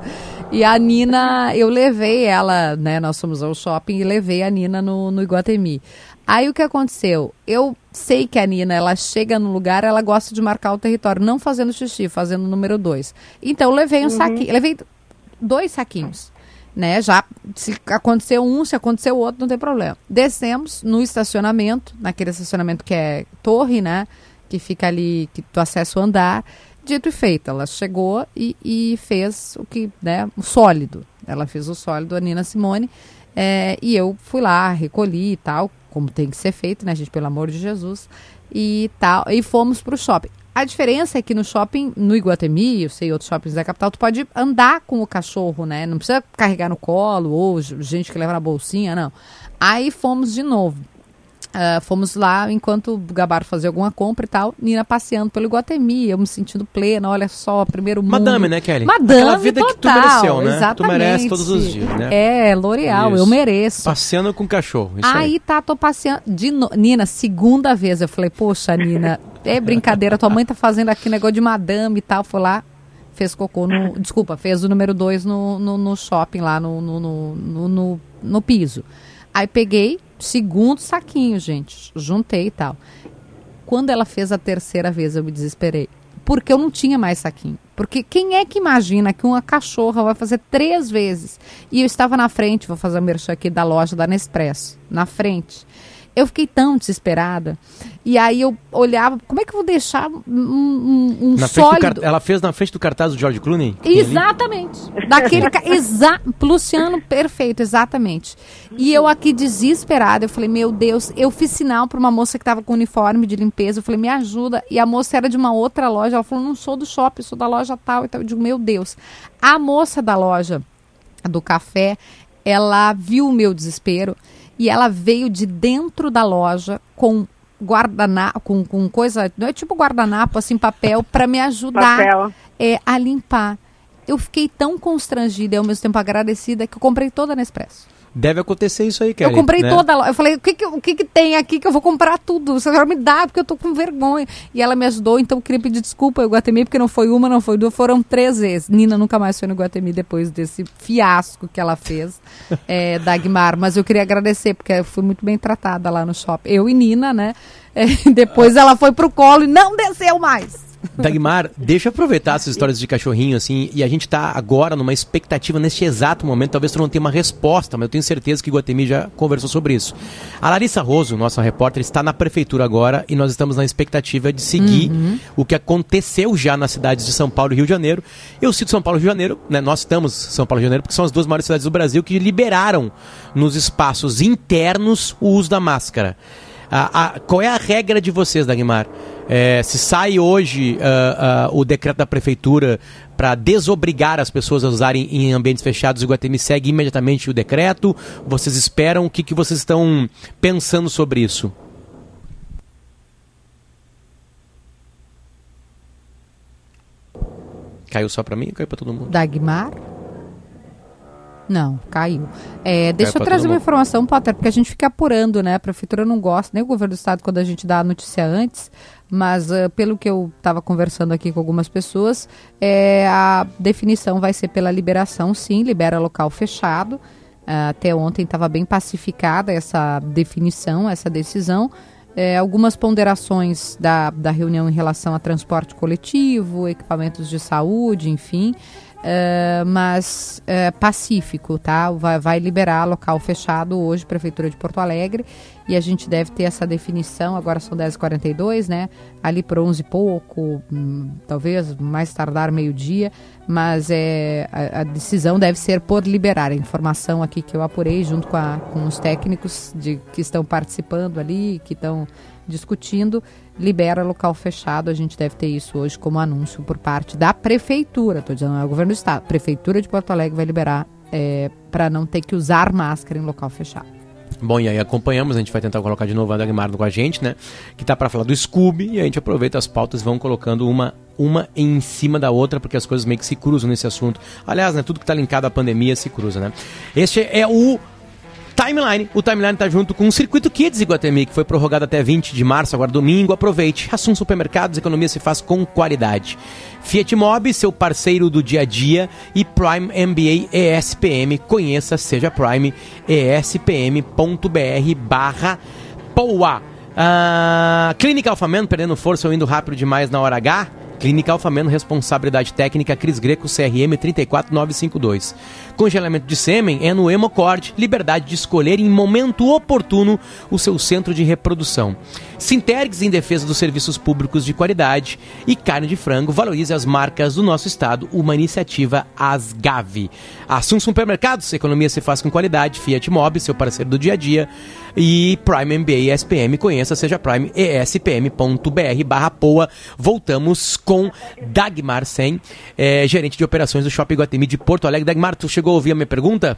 E a Nina, eu levei ela, né? Nós fomos ao shopping e levei a Nina no, no Iguatemi. Aí o que aconteceu? Eu sei que a Nina, ela chega no lugar, ela gosta de marcar o território, não fazendo xixi, fazendo o número dois. Então eu levei um saquinho, levei dois saquinhos. Né, já se aconteceu um, se aconteceu outro, não tem problema. Descemos no estacionamento, naquele estacionamento que é torre, né? Que fica ali, que tu acessa o andar. Dito e feito, ela chegou e, e fez o que, né, o sólido. Ela fez o sólido, a Nina Simone. É, e eu fui lá, recolhi e tal, como tem que ser feito, né, gente, pelo amor de Jesus. E tal, e fomos pro shopping. A diferença é que no shopping, no Iguatemi, eu sei outros shoppings da capital, tu pode andar com o cachorro, né? Não precisa carregar no colo ou gente que leva na bolsinha, não. Aí fomos de novo. Ah, fomos lá enquanto o Gabar fazia alguma compra e tal, Nina passeando pelo Iguatemi, eu me sentindo plena, olha só, primeiro mundo. Madame, né, Kelly? Madame Aquela vida que tu total, mereceu, né? Exatamente. Tu merece todos os dias, né? É, L'Oreal, eu mereço. Passeando com cachorro. Isso aí. Aí tá, tô passeando. De no... Nina, segunda vez. Eu falei, poxa, Nina, é brincadeira. Tua mãe tá fazendo aqui negócio de madame e tal. Foi lá, fez cocô no. Desculpa, fez o número dois no, no, no shopping lá no, no, no, no- no piso. Aí peguei, segundo saquinho, gente. Juntei e tal. Quando ela fez a terceira vez, eu me desesperei. Porque eu não tinha mais saquinho. Porque quem é que imagina que uma cachorra vai fazer três vezes? E eu estava na frente, vou fazer a merchan aqui da loja da Nespresso, na frente. Eu fiquei tão desesperada. E aí eu olhava, como é que eu vou deixar um, um, um sólido? Ela fez na frente do cartaz do George Clooney? Exatamente. Daquele exa Luciano, perfeito, exatamente. E eu aqui desesperada, eu falei, meu Deus, eu fiz sinal para uma moça que estava com uniforme de limpeza, eu falei, me ajuda. E a moça era de uma outra loja, ela falou, não sou do shopping, sou da loja tal e tal. Eu digo, meu Deus. A moça da loja do café, ela viu o meu desespero e ela veio de dentro da loja com guardanapo, com, com coisa, não é tipo guardanapo, assim, papel, para me ajudar Papel. é, a limpar. Eu fiquei tão constrangida e ao mesmo tempo agradecida que eu comprei toda a Nespresso. Deve acontecer isso aí, Kelly. eu comprei né? toda a loja. Eu falei, o que que, o que que tem aqui que eu vou comprar tudo? Você vai me dar, porque eu tô com vergonha. E ela me ajudou, então eu queria pedir desculpa ao Guatemi, porque não foi uma, não foi duas, foram três vezes. Nina nunca mais foi no Guatemi depois desse fiasco que ela fez, é, Dagmar. Mas eu queria agradecer, porque eu fui muito bem tratada lá no shopping. Eu e Nina, né? É, depois ela foi pro colo e não desceu mais. Dagmar, deixa eu aproveitar essas histórias de cachorrinho, assim, e a gente tá agora numa expectativa neste exato momento, talvez tu não tenha uma resposta, mas eu tenho certeza que o Guatemi já conversou sobre isso. A Larissa Roso, nossa repórter, está na prefeitura agora e nós estamos na expectativa de seguir Uhum. o que aconteceu já nas cidades de São Paulo e Rio de Janeiro. Eu cito São Paulo e Rio de Janeiro, né? Nós estamos São Paulo e Rio de Janeiro porque são as duas maiores cidades do Brasil que liberaram nos espaços internos o uso da máscara. A- a- qual é a regra de vocês, Dagmar? É, se sai hoje ah, ah, o decreto da prefeitura para desobrigar as pessoas a usarem em ambientes fechados, o Guatemi segue imediatamente o decreto? Vocês esperam? O que, que vocês estão pensando sobre isso? Caiu só para mim ou caiu para todo mundo? Dagmar? Não, caiu. É, deixa pra eu trazer uma informação, Potter, porque a gente fica apurando, né? A prefeitura não gosta, nem o governo do estado quando a gente dá a notícia antes, mas ah, pelo que eu estava conversando aqui com algumas pessoas, é, a definição vai ser pela liberação, sim, libera local fechado. Ah, até ontem estava bem pacificada essa definição, essa decisão. É, algumas ponderações da, da reunião em relação a transporte coletivo, equipamentos de saúde, enfim. É, mas é, pacífico, tá? Vai, vai liberar local fechado hoje, Prefeitura de Porto Alegre, e a gente deve ter essa definição, agora são 10h42, né? Ali por 11 e pouco, hum, talvez mais tardar meio-dia, mas é, a, a decisão deve ser por liberar. A informação aqui que eu apurei junto com, a, com os técnicos de, que estão participando ali, que estão discutindo, libera local fechado. A gente deve ter isso hoje como anúncio por parte da prefeitura. Estou dizendo, não é o governo do estado. Prefeitura de Porto Alegre vai liberar para não ter que usar máscara em local fechado. Bom, e aí acompanhamos, a gente vai tentar colocar de novo a Dagmar com a gente, né? Que tá para falar do Scooby, e a gente aproveita as pautas vão colocando uma, uma em cima da outra, porque as coisas meio que se cruzam nesse assunto. Aliás, né, tudo que tá linkado à pandemia se cruza, né? Este é o Timeline. O Timeline tá junto com o Circuito Kids Iguatemi, que foi prorrogado até 20 de março, agora domingo. Aproveite. Assum Supermercados, economia se faz com qualidade. Fiat Mobi, seu parceiro do dia a dia. E Prime MBA ESPM. Conheça, seja Prime, espm.br barra POA. Ah, Clínica Alfameno, perdendo força ou indo rápido demais na hora H. Clínica Alfameno, responsabilidade técnica Cris Greco, CRM 34952. Congelamento de sêmen é no Hemocord, liberdade de escolher em momento oportuno o seu centro de reprodução. Sintergs em defesa dos serviços públicos de qualidade e carne de frango valorize as marcas do nosso estado, uma iniciativa Asgave. Assum Supermercados, economia se faz com qualidade, Fiat Mobi, seu parceiro do dia a dia e Prime MBA ESPM, conheça, seja Prime espm.br barra POA. Voltamos com Dagmar Sen, eh, gerente de operações do Shopping Guatemi de Porto Alegre. Dagmar, tu chegou a ouvir a minha pergunta?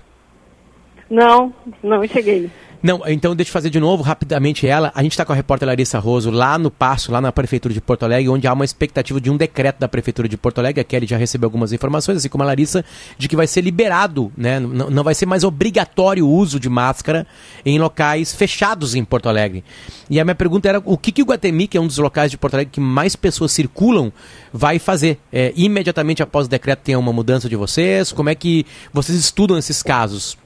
Não, não cheguei. Não, então deixa eu fazer de novo rapidamente ela. A gente está com a repórter Larissa Roso lá no Passo, lá na Prefeitura de Porto Alegre, onde há uma expectativa de um decreto da Prefeitura de Porto Alegre. A Kelly já recebeu algumas informações, assim como a Larissa, de que vai ser liberado, né? Não, não vai ser mais obrigatório o uso de máscara em locais fechados em Porto Alegre. E a minha pergunta era o que, que o Guatemi, que é um dos locais de Porto Alegre que mais pessoas circulam, vai fazer? É, imediatamente após o decreto tem uma mudança de vocês? Como é que vocês estudam esses casos?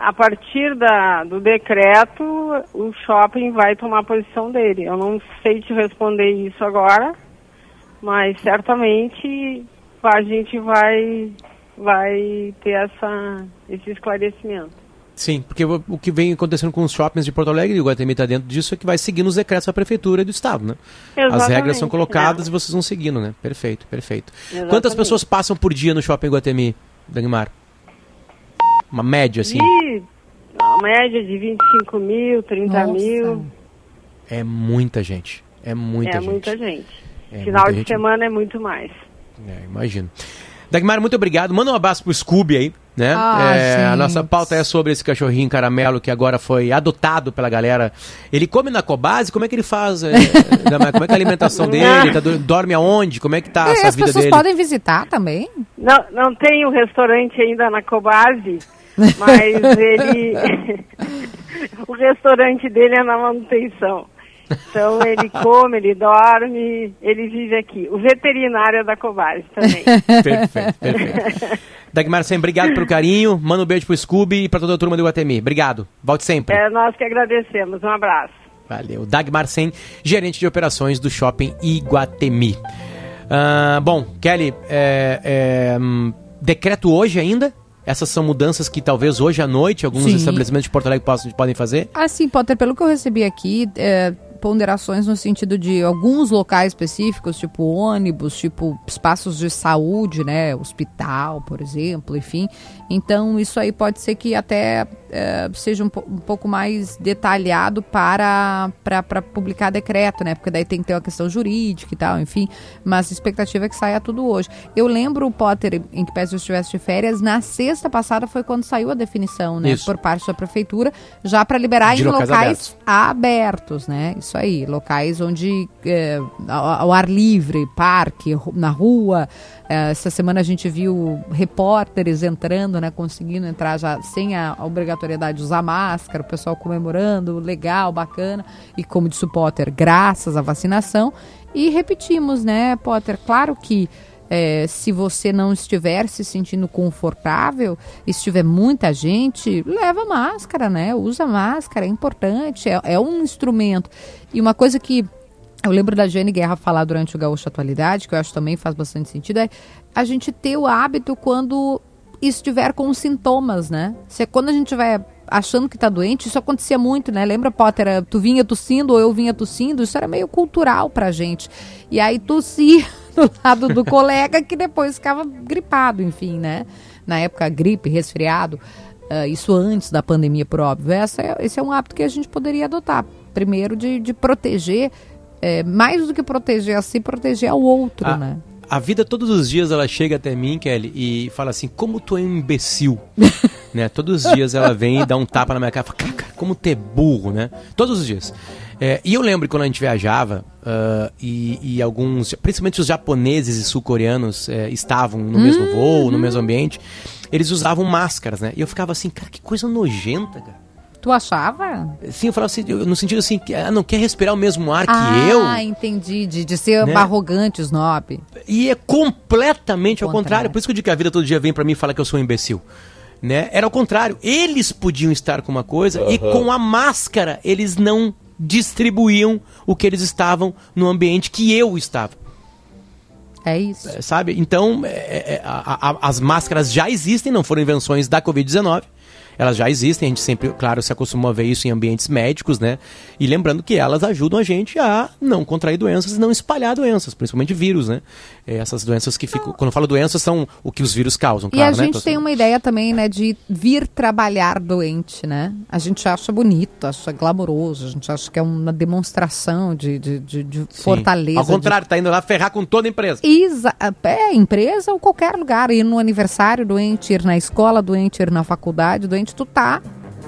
A partir da, do decreto, o shopping vai tomar a posição dele. Eu não sei te responder isso agora, mas certamente a gente vai, vai ter essa, esse esclarecimento. Sim, porque o que vem acontecendo com os shoppings de Porto Alegre, e o Guatemi está dentro disso, é que vai seguindo os decretos da prefeitura e do estado, né? As Exatamente, regras são colocadas é. e vocês vão seguindo, né? Perfeito, perfeito. Exatamente. Quantas pessoas passam por dia no shopping Guatemi, Dagmar? Uma média, assim? E a média de 25 mil, 30 mil. É muita gente. É muita é gente. muita gente. É Final muita de gente. semana é muito mais. É, imagino. Dagmar, muito obrigado. Manda um abraço pro Scooby aí, né? Ah, É, a nossa pauta é sobre esse cachorrinho caramelo que agora foi adotado pela galera. Ele come na Cobase? Como é que ele faz? é? Como é que é a alimentação dele? Tá do- dorme aonde? Como é que tá É, essa as vida pessoas dele? podem visitar também. Não, não tem o restaurante ainda na Cobase, mas ele. o restaurante dele é na manutenção. Então ele come, ele dorme, ele vive aqui. O veterinário é da Cobase também. Perfeito, perfeito. Dagmar, sempre obrigado pelo carinho. Manda um beijo pro Scooby e pra toda a turma do Guatemi. Obrigado. Volte sempre. É nós que agradecemos. Um abraço. Valeu. Dagmar Sen, gerente de operações do Shopping Iguatemi. Ah, bom, Kelly, é, é, hum, decreto hoje ainda? Essas são mudanças que talvez hoje à noite alguns Sim. estabelecimentos de Porto Alegre possam, podem fazer? Assim, Potter, pelo que eu recebi aqui, é, ponderações no sentido de alguns locais específicos, tipo ônibus, tipo espaços de saúde, né? Hospital, por exemplo, enfim. Então, isso aí pode ser que até é, seja um, um pouco mais detalhado para, para, para publicar decreto, né? Porque daí tem que ter uma questão jurídica e tal, enfim. Mas a expectativa é que saia tudo hoje. Eu lembro, Potter, em que pese eu estivesse de férias, na sexta passada foi quando saiu a definição, né? Isso. Por parte da prefeitura, já para liberar De em locais locais abertos, né? Isso aí, locais onde é, ao, ao ar livre, parque, na rua. É, essa semana a gente viu repórteres entrando, né? Conseguindo entrar já sem a, obrigatoriedade de usar máscara, o pessoal comemorando, legal, bacana. E como disse o Potter, graças à vacinação. E repetimos, né, Potter? Claro que é, se você não estiver se sentindo confortável, e se tiver muita gente, leva máscara, né? Usa máscara, é importante, é, é um instrumento. E uma coisa que eu lembro da Jane Guerra falar durante o Gaúcho Atualidade, que eu acho também faz bastante sentido, é a gente ter o hábito quando estiver com sintomas, né? Se quando a gente estiver achando que tá doente, isso acontecia muito, né? Lembra, Potter, tu vinha tossindo ou eu vinha tossindo, isso era meio cultural pra gente. E aí tossia do lado do colega que depois ficava gripado, enfim, né? Na época, gripe, resfriado, ah, isso antes da pandemia, por óbvio. Essa é- esse é um hábito que a gente poderia adotar. Primeiro, de, de proteger, eh, mais do que proteger a si, proteger ao outro, A- né? A vida todos os dias ela chega até mim, Kelly, e fala assim: como tu é um imbecil. né? Todos os dias ela vem e dá um tapa na minha cara e fala: cara, como tu é burro, né? Todos os dias. É, e eu lembro quando a gente viajava ah, e, e alguns, principalmente os japoneses e sul-coreanos, eh, estavam no mesmo voo, no mesmo ambiente, eles usavam máscaras, né? E eu ficava assim: cara, que coisa nojenta, cara. Tu achava? Sim, eu falava assim, eu- no sentido assim, que, ah, não quer respirar o mesmo ar que ah, eu? entendi. De, de ser Né? arrogante, snob. E é completamente ao Contrário. contrário. Por isso que eu digo que a vida todo dia vem pra mim e fala que eu sou um imbecil. Né? Era o contrário. Eles podiam estar com uma coisa e Aham. com a máscara eles não distribuíam o que eles estavam no ambiente que eu estava. É isso. É, Sabe? Então, é, é, a- a- as máscaras já existem, não foram invenções da Covid-19. Elas já existem, a gente sempre, claro, se acostumou a ver isso em ambientes médicos, né? E lembrando que elas ajudam a gente a não contrair doenças e não espalhar doenças, principalmente vírus, né? É, Essas doenças que ficam. Quando eu falo doenças, são o que os vírus causam, E claro, a né? gente tem uma ideia também, né, de vir trabalhar doente, né? A gente acha bonito, acha glamouroso, a gente acha que é uma demonstração de, de, de, de fortaleza. Ao contrário, tá indo lá ferrar com toda a empresa. De... Exa é, empresa ou qualquer lugar. Ir no aniversário doente, ir na escola doente, ir na faculdade doente, tu tá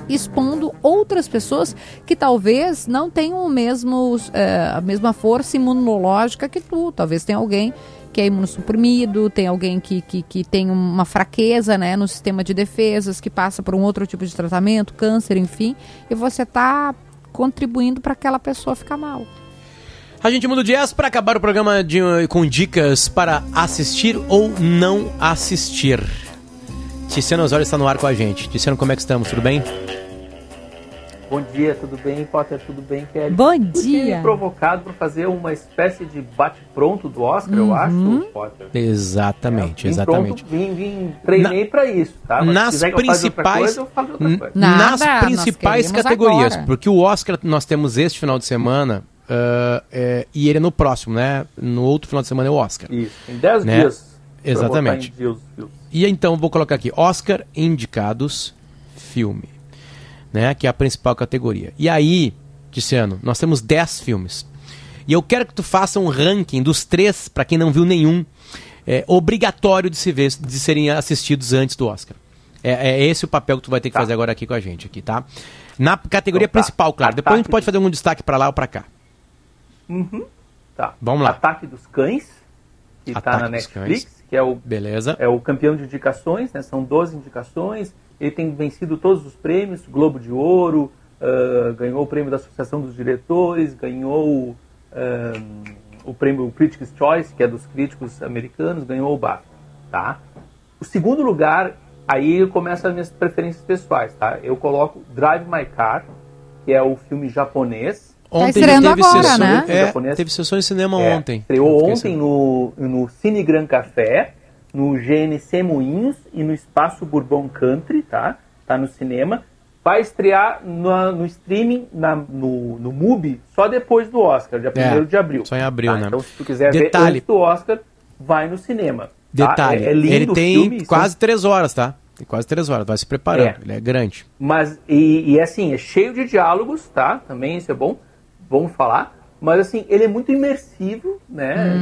expondo outras pessoas que talvez não tenham o mesmo, eh, a mesma força imunológica que tu. Talvez tenha alguém que é imunossuprimido, tem alguém que, que, que tem uma fraqueza né, no sistema de defesas, que passa por um outro tipo de tratamento, câncer, enfim, e você tá contribuindo para aquela pessoa ficar mal. A gente muda o jazz para acabar o programa de- com dicas para assistir ou não assistir. Tiziano Osório está no ar com a gente. Tiziano, como é que estamos? Tudo bem? Bom dia, tudo bem, Potter? Tudo bem, Kelly? Bom Fui dia. provocado para fazer uma espécie de bate-pronto do Oscar, eu Uhum. acho, Potter. Exatamente, Vim exatamente. Pronto, vim, vim, treinei para isso, tá? Mas nas eu principais, coisa, eu coisa. nas Nada, principais nós queremos categorias, agora. porque o Oscar nós temos este final de semana ah, é, e ele é no próximo, né? No outro final de semana é o Oscar. Isso, em 10 né? dias. Exatamente. E então vou colocar aqui Oscar indicados filme, né? Que é a principal categoria. E aí, Tiziano, nós temos 10 filmes. E eu quero que tu faça um ranking dos três, para quem não viu nenhum, é, obrigatório de se ver, de serem assistidos antes do Oscar. É, é esse o papel que tu vai ter que fazer agora aqui com a gente, aqui, tá? Na categoria Então tá. principal, claro. Depois a gente Ataque pode fazer um destaque para lá ou para cá. Uhum. Tá. Vamos lá. Ataque dos Cães, que está Ataque na dos Netflix, Cães. Que é o, Beleza. é o campeão de indicações, né? São 12 indicações. Ele tem vencido todos os prêmios, Globo de Ouro, ah, ganhou o prêmio da Associação dos Diretores, ganhou ah, o prêmio Critics' Choice, que é dos críticos americanos, ganhou o BAFTA, tá? O segundo lugar, aí começam as minhas preferências pessoais, tá? Eu coloco Drive My Car, que é o filme japonês, Ontem estreando teve agora, sessão- né? É, Japonês. teve sessão de cinema É, ontem. Estreou ontem no, no Cine Gran Café, no GNC Moinhos e no Espaço Bourbon Country, tá? Tá no cinema. Vai estrear no, no streaming, na- no, no MUBI, só depois do Oscar, dia 1 É, de abril. só em abril, tá? né? Então, se tu quiser Detalhe. ver antes do Oscar, vai no cinema. tá? Detalhe, É, é lindo ele tem filme, são quase três horas, tá? Tem quase três horas, vai se preparando. É. Ele é grande. Mas, e, e assim, é cheio de diálogos, tá? Também isso é bom, vamos falar. Mas assim, ele é muito imersivo, né?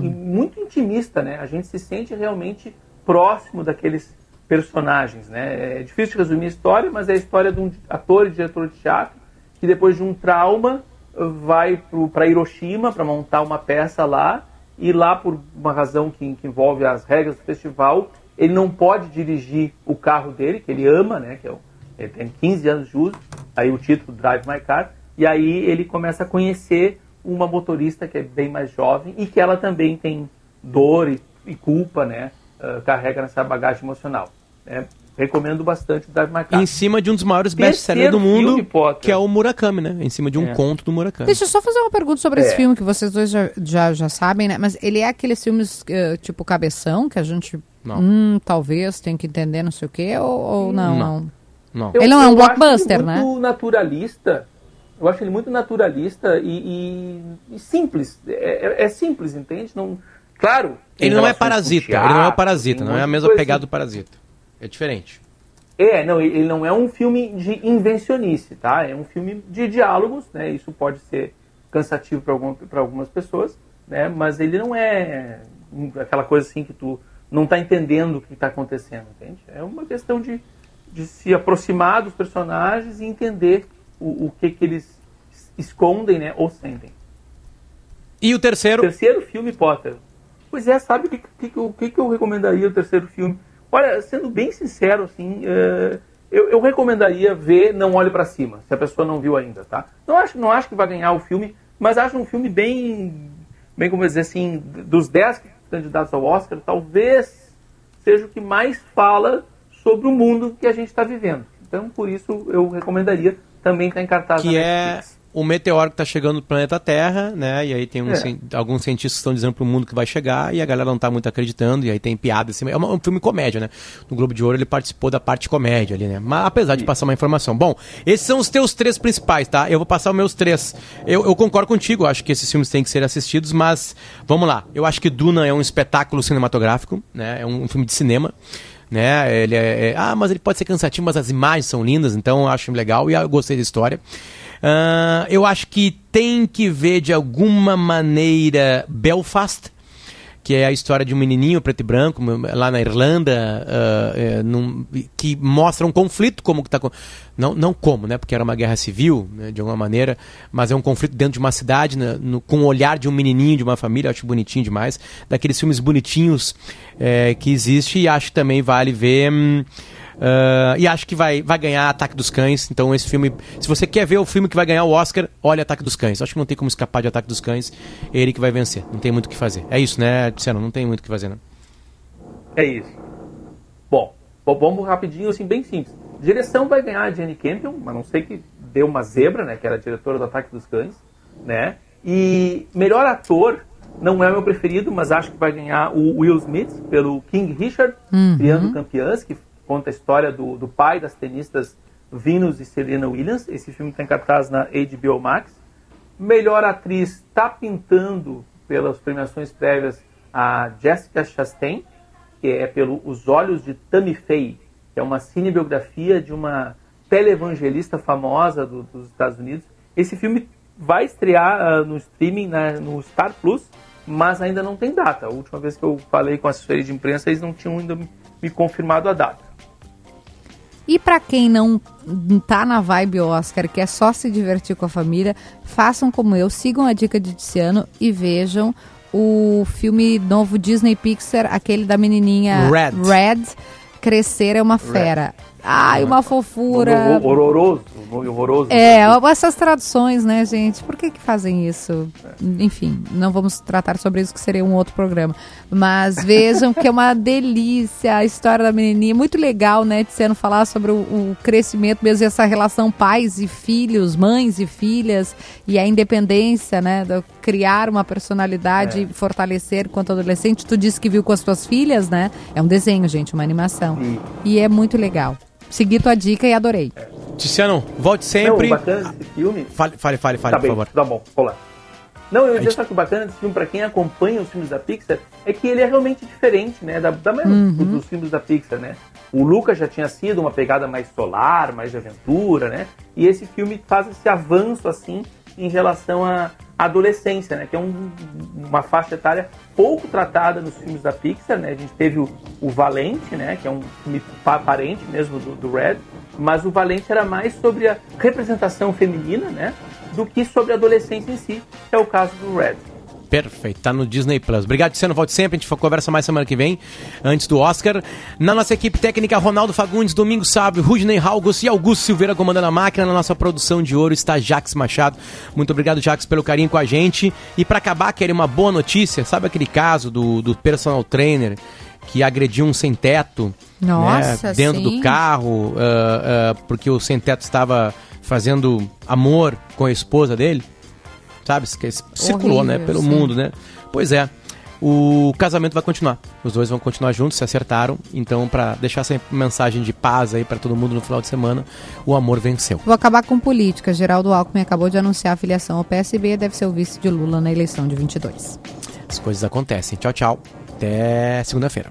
E, e muito intimista, né? A gente se sente realmente próximo daqueles personagens, né? É difícil de resumir a história, mas é a história de um ator e diretor de teatro que depois de um trauma vai para Hiroshima para montar uma peça lá e lá por uma razão que, que envolve as regras do festival ele não pode dirigir o carro dele que ele ama, né? Que é o, ele tem 15 anos de uso, aí o título Drive My Car e aí ele começa a conhecer uma motorista que é bem mais jovem e que ela também tem dor e, e culpa, né? ah, carrega nessa bagagem emocional. né? Recomendo bastante o Drive My Car. Em cima de um dos maiores best-sellers do mundo, filme, que é o Murakami, né? Em cima de um É. conto do Murakami. Deixa eu só fazer uma pergunta sobre É. esse filme que vocês dois já, já, já sabem, né? Mas ele é aqueles filmes eh, tipo cabeção que a gente, Não. hum, talvez tem que entender não sei o quê, ou, ou não? Não. Não. Ele não é um eu acho blockbuster, ele né? muito naturalista. Eu acho ele muito naturalista e, e- e simples. É, é- é simples, entende? Não, claro. Ele não é parasita, teatro, ele não é parasita, não é a mesma pegada assim. do parasita. É diferente. É, não, ele não é um filme de invencionice, tá? É um filme de diálogos, né? Isso pode ser cansativo para alguma, pra algumas pessoas, né? Mas ele não é aquela coisa assim que tu não tá entendendo o que está acontecendo, entende? É uma questão de, de se aproximar dos personagens e entender o, o que que eles escondem, né? Ou sentem. E o terceiro? Terceiro filme, Potter. Pois é, sabe o que, que, que, o que, que eu recomendaria o terceiro filme? Olha, sendo bem sincero, assim, eh, eu, eu recomendaria ver Não Olhe para Cima, se a pessoa não viu ainda, tá? Não acho, não acho que vai ganhar o filme, mas acho um filme bem, bem como dizer assim, dos 10 candidatos ao Oscar, talvez seja o que mais fala sobre o mundo que a gente está vivendo. Então, por isso, eu recomendaria também estar em cartaz que é o meteoro que está chegando no planeta Terra, né? E aí tem um É. alguns cientistas que estão dizendo para o mundo que vai chegar e a galera não está muito acreditando. E aí tem piada. Assim, é um filme comédia, né? No Globo de Ouro ele participou da parte comédia ali, né? Mas apesar de passar uma informação. Bom, esses são os teus três principais, tá? Eu vou passar os meus três. Eu, eu concordo contigo, acho que esses filmes têm que ser assistidos, mas vamos lá. Eu acho que Duna é um espetáculo cinematográfico, né? É um filme de cinema. Né? Ele é, é- ah, mas ele pode ser cansativo, mas as imagens são lindas, então eu acho legal e eu gostei da história. Ah, eu acho que tem que ver de alguma maneira Belfast, que é a história de um menininho preto e branco lá na Irlanda, ah, é, num- que mostra um conflito como que tá com- não não como, né? Porque era uma guerra civil, né, de alguma maneira, mas é um conflito dentro de uma cidade, né, no- com o olhar de um menininho, de uma família, acho bonitinho demais, daqueles filmes bonitinhos é, que existe e acho que também vale ver. hum, ah, e acho que vai, vai ganhar Ataque dos Cães. Então, esse filme. Se você quer ver o filme que vai ganhar o Oscar, olha Ataque dos Cães. Acho que não tem como escapar de Ataque dos Cães. É ele que vai vencer. Não tem muito o que fazer. É isso, né, Luciano? Não tem muito o que fazer, né? É isso. Bom, bom, vamos rapidinho, assim, bem simples. Direção vai ganhar a Jenny Campion, mas não sei que deu uma zebra, né? Que era a diretora do Ataque dos Cães, né? E melhor ator não é o meu preferido, mas acho que vai ganhar o Will Smith pelo King Richard, Uhum. Criando Campeãs, que conta a história do, do pai das tenistas Venus e Serena Williams. Esse filme tem cartaz na HBO Max. Melhor atriz está pintando pelas premiações prévias a Jessica Chastain, que é pelo Os Olhos de Tammy Faye, que é uma cinebiografia de uma televangelista famosa do- dos Estados Unidos. Esse filme vai estrear ah, no streaming na- no Star Plus, mas ainda não tem data. A última vez que eu falei com a assessoria de imprensa, eles não tinham ainda me confirmado a data. E pra quem não tá na vibe Oscar, que é só se divertir com a família, façam como eu, sigam a dica de Tiziano e vejam o filme novo Disney Pixar, aquele da menininha Red. Crescer é uma fera. Ai, uma fofura. Horroroso. Horroroso. É, essas traduções, né, gente? Por que que fazem isso? Enfim, não vamos tratar sobre isso, que seria um outro programa. Mas vejam que é uma delícia a história da menininha. Muito legal, né, Tiziano, falar sobre o, o crescimento mesmo, essa relação pais e filhos, mães e filhas, e a independência, né, do criar uma personalidade e fortalecer quanto adolescente. Tu disse que viu com as tuas filhas, né? É um desenho, gente, uma animação. E é muito legal. Segui tua dica e adorei. Tiziano, volte sempre. Não, o bacana desse filme... Fale, fale, fale, fale tá por bem, favor. Tá bom, vou lá. Não, eu ia A gente- só que o bacana desse filme, pra quem acompanha os filmes da Pixar, é que ele é realmente diferente, né, da, da maioria Uhum. dos, dos filmes da Pixar, né. O Lucas já tinha sido uma pegada mais solar, mais de aventura, né, e esse filme faz esse avanço, assim, em relação à adolescência, né, que é um- uma faixa etária pouco tratada nos filmes da Pixar, né, a gente teve o, o Valente, né, que é um filme pa- parente mesmo do, do Red, mas o Valente era mais sobre a representação feminina, né, do que sobre a adolescência em si, que é o caso do Red. Perfeito, tá no Disney Plus. Obrigado, Tiziano. Volte sempre. A gente conversa mais semana que vem, antes do Oscar. Na nossa equipe técnica, Ronaldo Fagundes, Domingo Sábio, Rudney Halgos e Augusto Silveira comandando a máquina. Na nossa produção de ouro está Jax Machado. Muito obrigado, Jax, pelo carinho com a gente. E para acabar, querer uma boa notícia. Sabe aquele caso do, do personal trainer que agrediu um sem-teto? Né, dentro sim. do carro, ah, ah, porque o sem-teto estava fazendo amor com a esposa dele? Sabe? Que circulou, né? Horrível, Pelo sim. mundo, né? Pois é. O casamento vai continuar. Os dois vão continuar juntos, se acertaram. Então, pra deixar essa mensagem de paz aí pra todo mundo no final de semana, o amor venceu. Vou acabar com política. Geraldo Alckmin acabou de anunciar a filiação ao PSB e deve ser o vice de Lula na eleição de 22. As coisas acontecem. Tchau, tchau. Até segunda-feira.